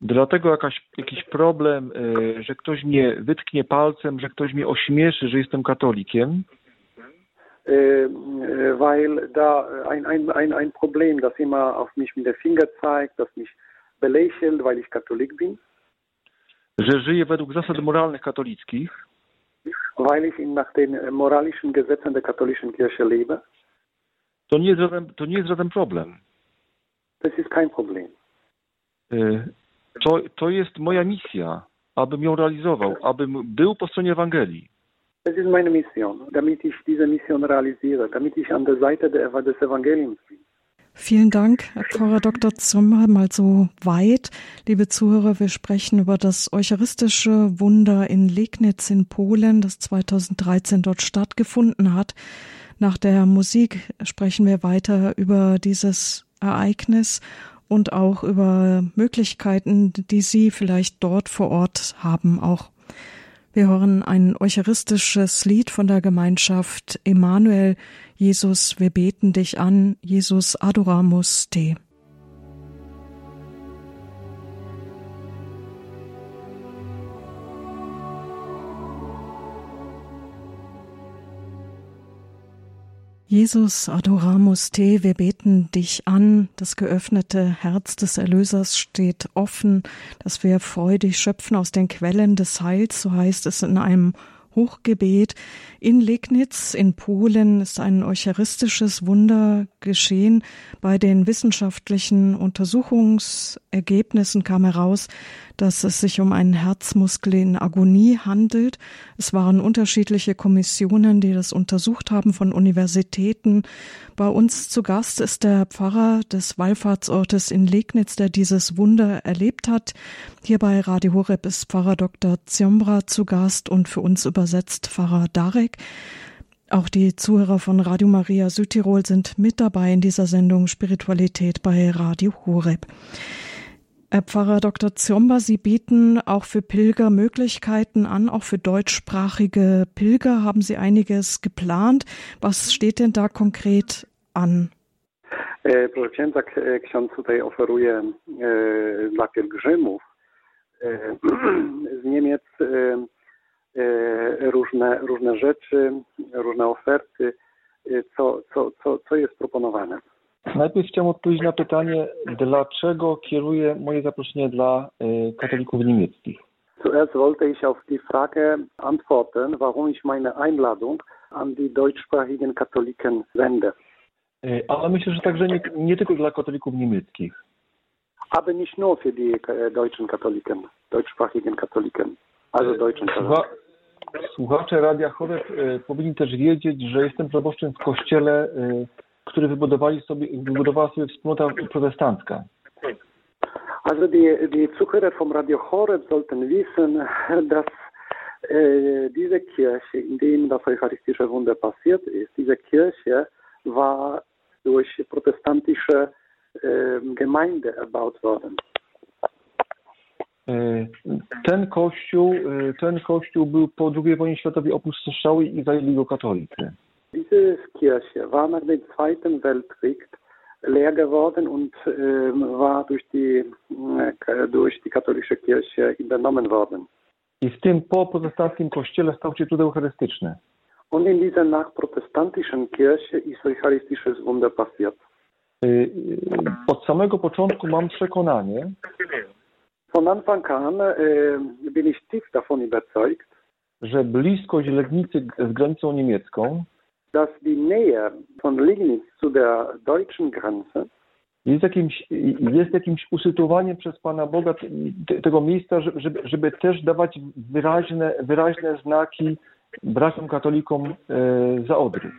Dlatego jakaś, jakiś problem, y, że ktoś mnie wytknie palcem, że ktoś mnie ośmieszy, że jestem katolikiem, Äh, äh, weil da ein, ein, ein, ein Problem, das immer auf mich mit dem Finger zeigt, das mich belächelt, weil ich Katholik bin, że żyję według zasad moralnych katolickich, weil ich nach den moralischen Gesetzen der katholischen Kirche lebe. To nie jest żaden, to nie jest żaden problem. Das ist kein Problem. Y, To, to jest moja misja, abym ją realizował, abym był po stronie Ewangelii. Das ist meine Mission, damit ich diese Mission realisiere, damit ich an der Seite der, des Evangeliums bin. Vielen Dank, Herr Pfarrer Dr. Zimmer, mal so weit. Liebe Zuhörer, wir sprechen über das eucharistische Wunder in Legnitz in Polen, das 2013 dort stattgefunden hat. Nach der Musik sprechen wir weiter über dieses Ereignis und auch über Möglichkeiten, die Sie vielleicht dort vor Ort haben auch. Wir hören ein eucharistisches Lied von der Gemeinschaft Emanuel. Jesus, wir beten dich an. Jesus adoramus te. Jesus, adoramus te, wir beten dich an. Das geöffnete Herz des Erlösers steht offen, dass wir freudig schöpfen aus den Quellen des Heils, so heißt es in einem Hochgebet. In Legnitz in Polen ist ein eucharistisches Wunder geschehen. Bei den wissenschaftlichen Untersuchungsergebnissen kam heraus, dass es sich um einen Herzmuskel in Agonie handelt. Es waren unterschiedliche Kommissionen, die das untersucht haben von Universitäten. Bei uns zu Gast ist der Pfarrer des Wallfahrtsortes in Legnitz, der dieses Wunder erlebt hat. Hier bei Radio Horeb ist Pfarrer Dr. Ziombra zu Gast und für uns übersetzt Pfarrer Darek. Auch die Zuhörer von Radio Maria Südtirol sind mit dabei in dieser Sendung Spiritualität bei Radio Horeb. Herr Pfarrer Dr. Ziomba, Sie bieten auch für Pilger Möglichkeiten an, auch für deutschsprachige Pilger haben Sie einiges geplant. Was steht denn da konkret an? Proszę księdza, ksiądz tutaj oferuje dla pielgrzymów z Niemiec E, różne, różne rzeczy, różne oferty, e, co, co, co, co jest proponowane. Najpierw chciałem odpowiedzieć na pytanie, dlaczego kieruję moje zaproszenie dla e, katolików niemieckich. Zuerst wollte ich auf die Frage antworten, warum ich meine Einladung an die deutschsprachigen Katholiken wende. Ale myślę, że także nie, nie tylko dla katolików niemieckich. Aber nicht nur für die deutschen Katholiken, deutschsprachigen Katholiken, also deutschen Katholiken. Słuchacze Radia Choreb e, powinni też wiedzieć, że jestem proboszczem w kościele, e, który wybudowali sobie, wybudowała sobie wspólnota protestancka. Also die, die Zuhörer vom Radio Horeb sollten wissen, dass äh, diese Kirche, in der das eucharistische Wunder passiert ist, diese Kirche war durch protestantische äh, Gemeinde erbaut worden. E, ten kościół, e, ten kościół był po II wojnie światowej opustoszały i zajęli go katolicy. Diese Kirche war nach dem Zweiten Weltkrieg leer geworden und äh, war durch die, äh, durch die katholische Kirche übernommen worden. I w tym po-protestanckim kościele stał się cud eucharystyczny. Und in dieser nachprotestantischen Kirche ist eucharistisches Wunder passiert. E, od samego początku mam przekonanie, Von Anfang an äh, bin ich tief davon überzeugt, że bliskość Legnicy z granicą niemiecką dass die Nähe von Lignitz zu der deutschen Grenze jest jakimś, jest jakimś usytuowaniem przez Pana Boga tego miejsca, żeby, żeby też dawać wyraźne, wyraźne znaki braciom katolikom e, za Odry.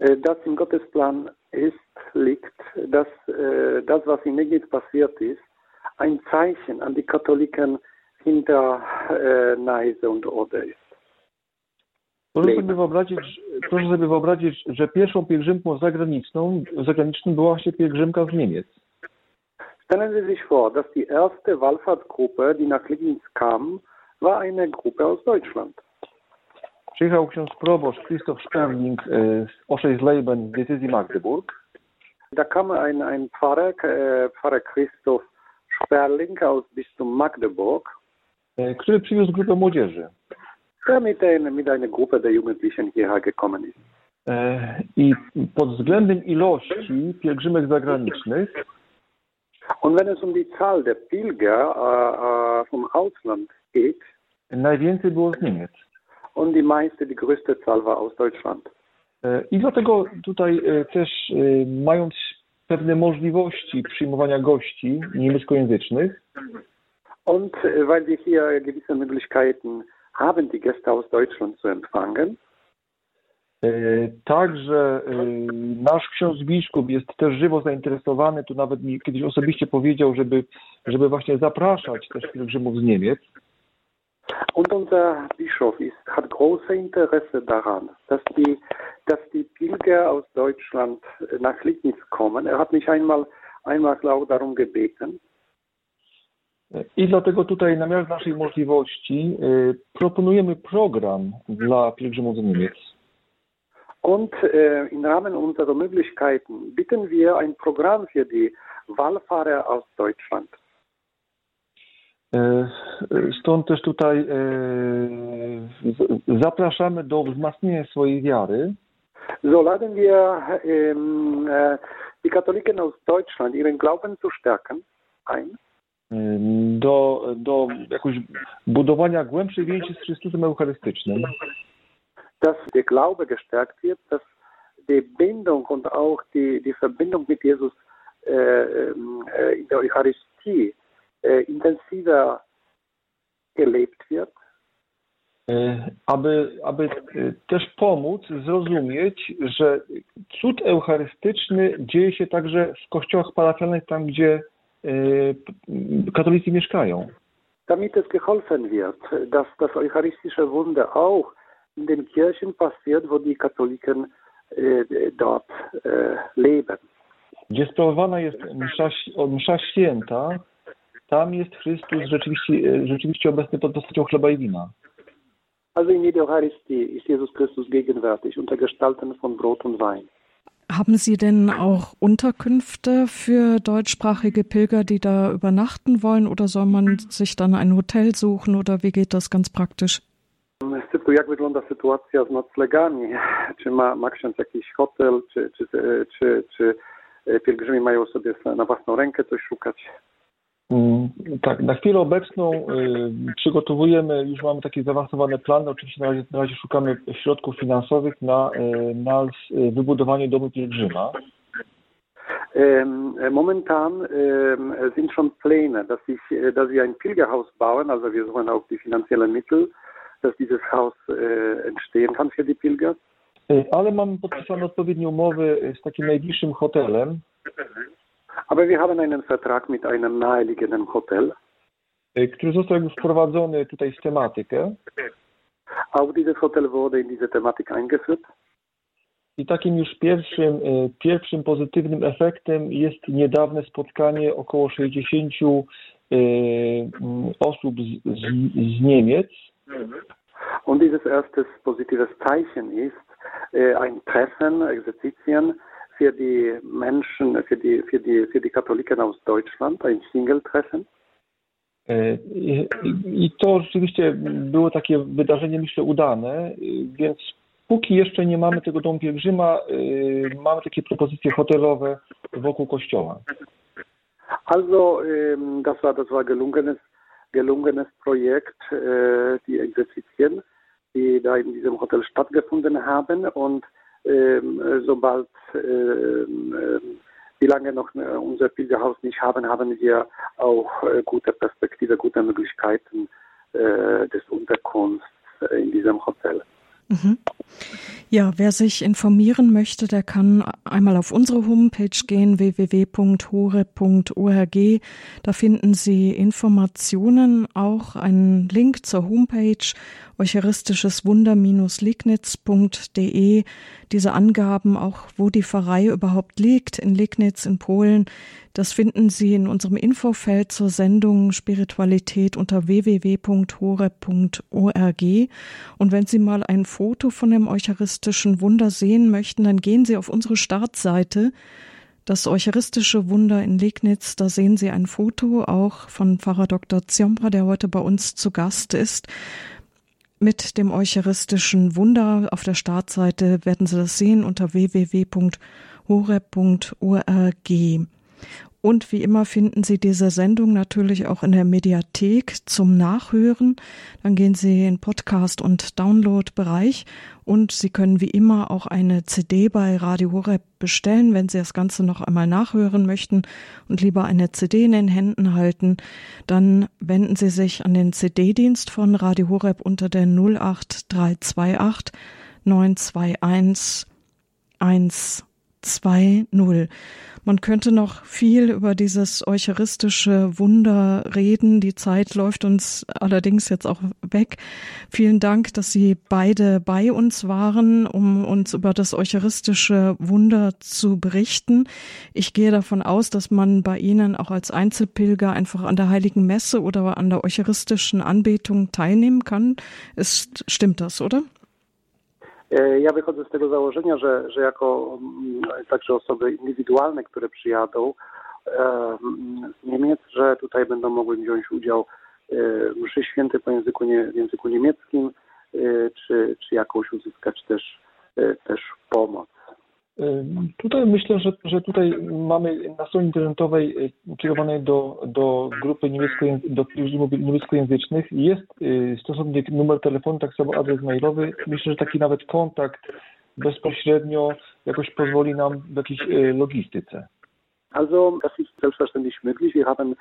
Das im Gottesplan ist, liegt, dass äh, das, was in Lignitz passiert ist, ein Zeichen an die Katholiken hinter äh, Neise und Oder ist. Proszę sobie, wyobrazić, proszę sobie wyobrazić, że pierwszą pielgrzymką zagraniczną, zagraniczną była właśnie pielgrzymka z Niemiec. Stellen Sie sich vor, dass die erste Wallfahrtsgruppe, die nach Liegnitz kam, war eine Gruppe aus Deutschland. Przyjechał ksiądz proboszcz Christoph Sperling e, z Oszejsleben z decyzji Magdeburg. Da kam ein, ein Pfarrer, äh, Pfarrer Christoph Sperling aus Bistum Magdeburg, e, który przywiózł grupę młodzieży. Der mit, ein, mit einer Gruppe der Jugendlichen hierher gekommen ist. E, I pod względem ilości pielgrzymek zagranicznych Und wenn es um die Zahl der Pilger äh, vom Ausland geht, najwięcej było z Niemiec. und die meiste, die größte Zahl war aus Deutschland. E, I dlatego tutaj też mając pewne możliwości przyjmowania gości niemieckojęzycznych. Und weil wir hier gewisse Möglichkeiten haben, die Gäste aus Deutschland zu empfangen, e, Także e, nasz ksiądz biskup jest też żywo zainteresowany, tu nawet mi kiedyś osobiście powiedział, żeby, żeby właśnie zapraszać też pielgrzymów z Niemiec. Und unser Bischof ist, hat große Interesse daran, dass die, dass die Pilger aus Deutschland nach Liegnitz kommen. Er hat mich einmal, einmal auch darum gebeten. I dlatego tutaj na miarę naszej możliwości y, proponujemy program dla pielgrzymów z Niemiec. Und äh, im Rahmen unserer Möglichkeiten bitten wir ein Programm für die Wallfahrer aus Deutschland. E, stąd też tutaj zapraszamy do wzmacniania swojej wiary. So laden wir die Katholiken aus Deutschland, ihren Glauben zu stärken, ein. Do, do jakoś budowania głębszej więzi z Chrystusem Eucharystycznym. Dass der Glaube gestärkt wird, dass die Bindung und auch die, die Verbindung mit Jesus äh, äh, in der Eucharistie intensiver gelebt wird. Aby, aby też pomóc zrozumieć, że cud eucharystyczny dzieje się także w kościołach parafialnych, tam gdzie katolicy mieszkają. Damit es geholfen wird, dass das eucharistische Wunder auch in den Kirchen passiert, wo die Katholiken äh, dort äh, leben. Gdzie sprawowana jest msza, msza święta, tam jest Chrystus rzeczywiście, rzeczywiście obecny pod postacią chleba i wina. Also in jeder Eucharistie ist Jesus Christus gegenwärtig unter Gestalten von Brot und Wein. Haben Sie denn auch Unterkünfte für deutschsprachige Pilger, die da übernachten wollen, oder soll man sich dann ein Hotel suchen, oder wie geht das ganz praktisch? Typu, jak wygląda sytuacja z noclegami? Czy ma, ma ksiądz jakiś hotel, czy, czy, czy, czy pielgrzymi mają sobie na własną rękę coś szukać? Tak, na chwilę obecną y, przygotowujemy, już mamy takie zaawansowane plany, oczywiście na razie, na razie szukamy środków finansowych na, y, na wybudowanie domu pielgrzyma. Momentan sind schon Pläne, dass, ich, dass wir ein Pilgerhaus bauen, also wir suchen auch die finanziellen Mittel, dass dieses Haus entstehen kann für die Pilger. Ale mamy podpisane odpowiednie umowy z takim najbliższym hotelem. Aber wir haben einen Vertrag mit einem naheliegenden Hotel. Który został jakby wprowadzony tutaj w tematykę. Auch dieses Hotel wurde in diese Thematik eingeführt. I takim już pierwszym, pierwszym pozytywnym efektem jest niedawne spotkanie około 60 osób z, z, z Niemiec. Und dieses erstes positives Zeichen ist ein Treffen, Exerzitien für die Menschen, für die, für die, für die Katholiken aus Deutschland, ein Single-Treffen. I, I to rzeczywiście było takie wydarzenie, myślę, udane, więc póki jeszcze nie mamy tego domu pielgrzyma, mamy takie propozycje hotelowe wokół kościoła. Also, das war, das war gelungenes, gelungenes Projekt, die Exerzitien, die da in diesem Hotel stattgefunden haben und sobald wie lange noch unser Pilgerhaus nicht haben, haben wir auch gute Perspektive, gute Möglichkeiten des Unterkunfts in diesem Hotel. Mhm. Ja, wer sich informieren möchte, der kann einmal auf unsere Homepage gehen, www.hore.org. Da finden Sie Informationen, auch einen Link zur Homepage eucharistisches Wunder-Liegnitz.de. Diese Angaben, auch wo die Pfarrei überhaupt liegt, in Liegnitz in Polen, das finden Sie in unserem Infofeld zur Sendung Spiritualität unter www.hore.org. Und wenn Sie mal ein Foto von dem eucharistischen Wunder sehen möchten, dann gehen Sie auf unsere Startseite. Das eucharistische Wunder in Liegnitz, da sehen Sie ein Foto auch von Pfarrer Dr. Ziombra, der heute bei uns zu Gast ist. Mit dem eucharistischen Wunder auf der Startseite werden Sie das sehen unter www.hore.org. Und wie immer finden Sie diese Sendung natürlich auch in der Mediathek zum Nachhören. Dann gehen Sie in Podcast- und Download-Bereich und Sie können wie immer auch eine CD bei Radio Horeb bestellen, wenn Sie das Ganze noch einmal nachhören möchten und lieber eine CD in den Händen halten. Dann wenden Sie sich an den CD-Dienst von Radio Horeb unter der 08328 921 120. Man könnte noch viel über dieses eucharistische Wunder reden. Die Zeit läuft uns allerdings jetzt auch weg. Vielen Dank, dass Sie beide bei uns waren, um uns über das eucharistische Wunder zu berichten. Ich gehe davon aus, dass man bei Ihnen auch als Einzelpilger einfach an der Heiligen Messe oder an der eucharistischen Anbetung teilnehmen kann. Ist, stimmt das, oder? Ja wychodzę z tego założenia, że, że jako także osoby indywidualne, które przyjadą z Niemiec, że tutaj będą mogły wziąć udział w mszy świętej po języku, nie, języku niemieckim, czy, czy jakąś uzyskać też, też pomoc. Tutaj myślę, że, że tutaj mamy na stronie internetowej kierowanej do, do grupy niemiecko, do niemieckojęzycznych jest stosowny numer telefonu, tak samo adres mailowy. Myślę, że taki nawet kontakt bezpośrednio jakoś pozwoli nam w jakiejś logistyce. Also, das ist selbstverständlich möglich. Wir haben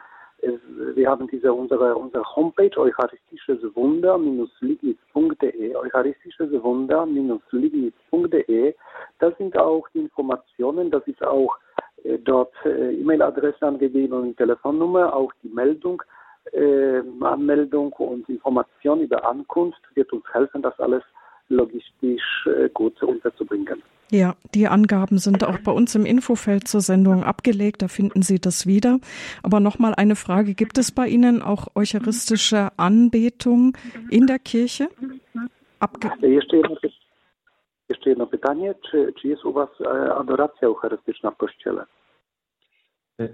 Wir haben diese, unsere, unsere Homepage eucharistisches Wunder-lignitz.de, eucharistisches Wunder-lignitz.de. Das sind auch die Informationen, das ist auch äh, dort äh, E-Mail-Adresse angegeben und Telefonnummer, auch die Meldung, äh, Anmeldung und Information über Ankunft wird uns helfen, das alles logistisch äh, gut unterzubringen. Ja, die Angaben sind auch bei uns im Infofeld zur Sendung abgelegt, da finden Sie das wieder. Aber nochmal eine Frage, gibt es bei Ihnen auch eucharistische Anbetung in der Kirche? Abge jeszcze, jedno, pytanie, czy, czy jest u Was e, adoracja eucharystyczna w Kościele?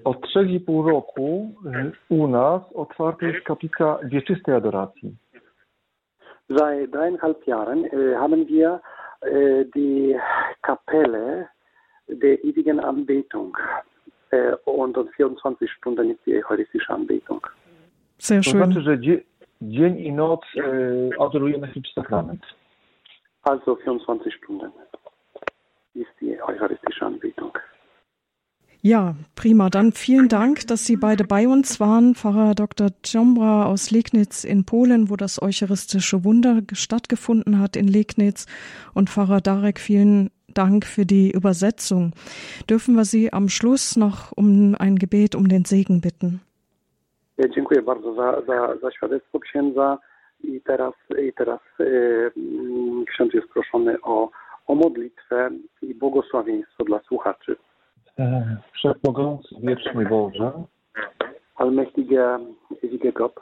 Od 3,5 roku u nas otwarta jest kaplica wieczystej adoracji. Seit dreieinhalb Jahren haben wir die Kapelle der ewigen Anbetung äh, und, und 24 Stunden ist die eucharistische Anbetung. Sehr To schön. znaczy, że dzie, dzień i noc adorujemy chleb sakrament. Also 24 Stunden ist die eucharistische Anbetung. Ja, prima. Dann vielen Dank, dass Sie beide bei uns waren. Pfarrer Dr. Djombra aus Legnitz in Polen, wo das eucharistische Wunder stattgefunden hat in Legnitz. Und Pfarrer Darek, vielen Dank für die Übersetzung. Dürfen wir Sie am Schluss noch um ein Gebet um den Segen bitten? Ja, dziękuję bardzo za, za, za świadectwo księdza i teraz, i teraz e, mm, ksiądz jest proszony o, o modlitwę i błogosławieństwo dla słuchaczy. E, Wszechmogący, wieczny Boże, Allmächtiger, ewiger Gott,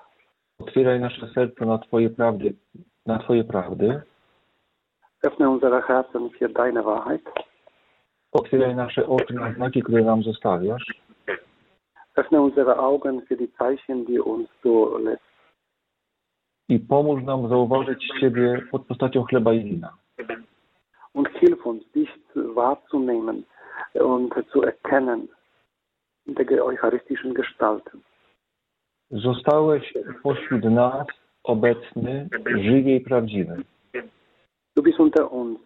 otwieraj nasze serce na Twoje prawdy, na Twoje prawdy. öffne unsere Herzen für deine Wahrheit, Otwieraj nasze oczy na znaki, które nam zostawiasz. öffne unsere Augen für die Zeichen, die uns du lässt I pomóż nam zauważyć Ciebie pod postacią chleba i wina. und hilf uns, dich wahrzunehmen und zu erkennen in der eucharistischen Gestalt. Zostałeś pośród nas obecny, żywy i prawdziwy. Du bist unter uns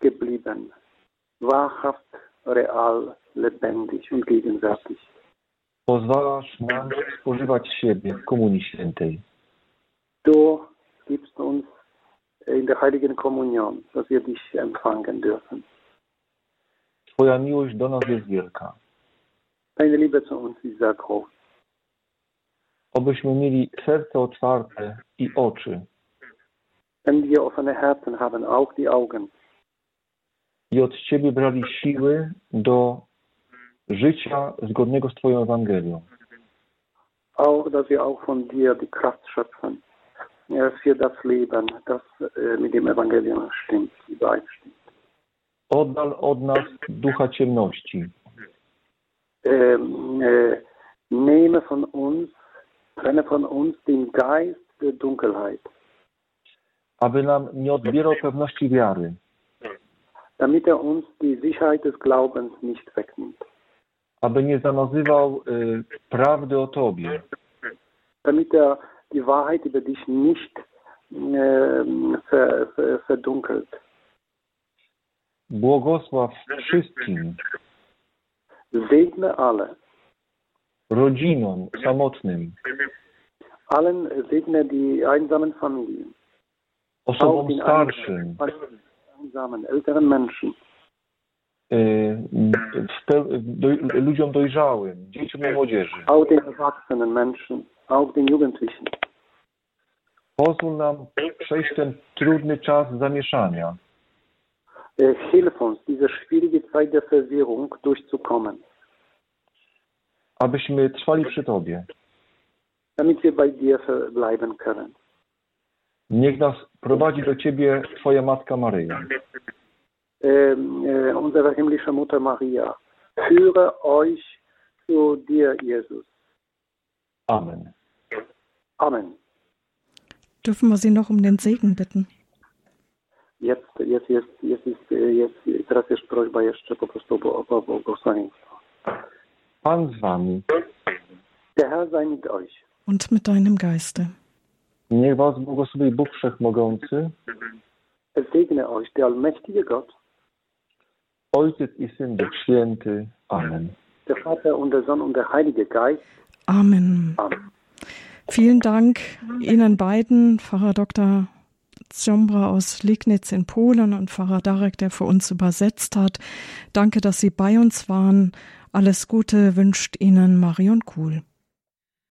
geblieben, wahrhaft, real, lebendig und gegenwärtig. Pozwalasz nam spożywać siebie w Komunii Świętej. Du gibst uns in der heiligen Kommunion, dass wir dich empfangen dürfen. Twoja miłość do nas jest wielka. Deine Liebe zu uns ist sehr groß. Obyśmy mieli serce otwarte i oczy Wenn wir offene Herzen haben, auch die Augen, i od Ciebie brali siły do życia zgodnego z Twoją Ewangelią. auch, dass wir auch von dir die Kraft schöpfen für das Leben, das äh, mit dem Evangelium stimmt, übereinstimmt. Oddal od nas ducha ciemności, Ähm, äh, nehme von uns, trenne von uns den Geist der Dunkelheit, aby nam nie odbierał pewności wiary, damit er uns die Sicherheit des Glaubens nicht wegnimmt, aby nie zamazywał y, prawdy o Tobie, damit er die Wahrheit über dich nicht ver, verdunkelt. Błogosław wszystkim, Segne alle, rodzinom samotnym, allen segne die einsamen Familien, osobom starszym, einsamen älteren Menschen, doj, ludziom dojrzałym, dzieciom i młodzieży. auch den erwachsenen Menschen, auch den Jugendlichen. Pozwól nam przejść ten trudny czas zamieszania, Hilf uns, diese schwierige Zeit der Verwirrung durchzukommen, abyśmy trwali przy Tobie. damit wir bei dir bleiben können. Niech nas prowadzi do Ciebie Twoja Matka Maryja. Ähm, äh, unsere himmlische Mutter Maria, führe euch zu dir, Jesus. Amen. Amen. Dürfen wir Sie noch um den Segen bitten? Jetzt, jetzt, jest, jest, jest, jest, teraz jest prośba jeszcze po prostu o, o, o błogosławieństwo. Pan z Wami. Der Herr sei mit euch. Und mit deinem Geiste. Niech Was błogosławi Bóg Wszechmogący, Es segne euch der allmächtige Gott, Ojciec i Syn Duch Święty. Amen. der Vater und der Sohn und der Heilige Geist. Amen. Amen. Vielen Dank Ihnen beiden, Pfarrer Dr. Zjombra aus Lignitz in Polen und Pfarrer Darek, der für uns übersetzt hat. Danke, dass Sie bei uns waren. Alles Gute wünscht Ihnen Marion Kuhl.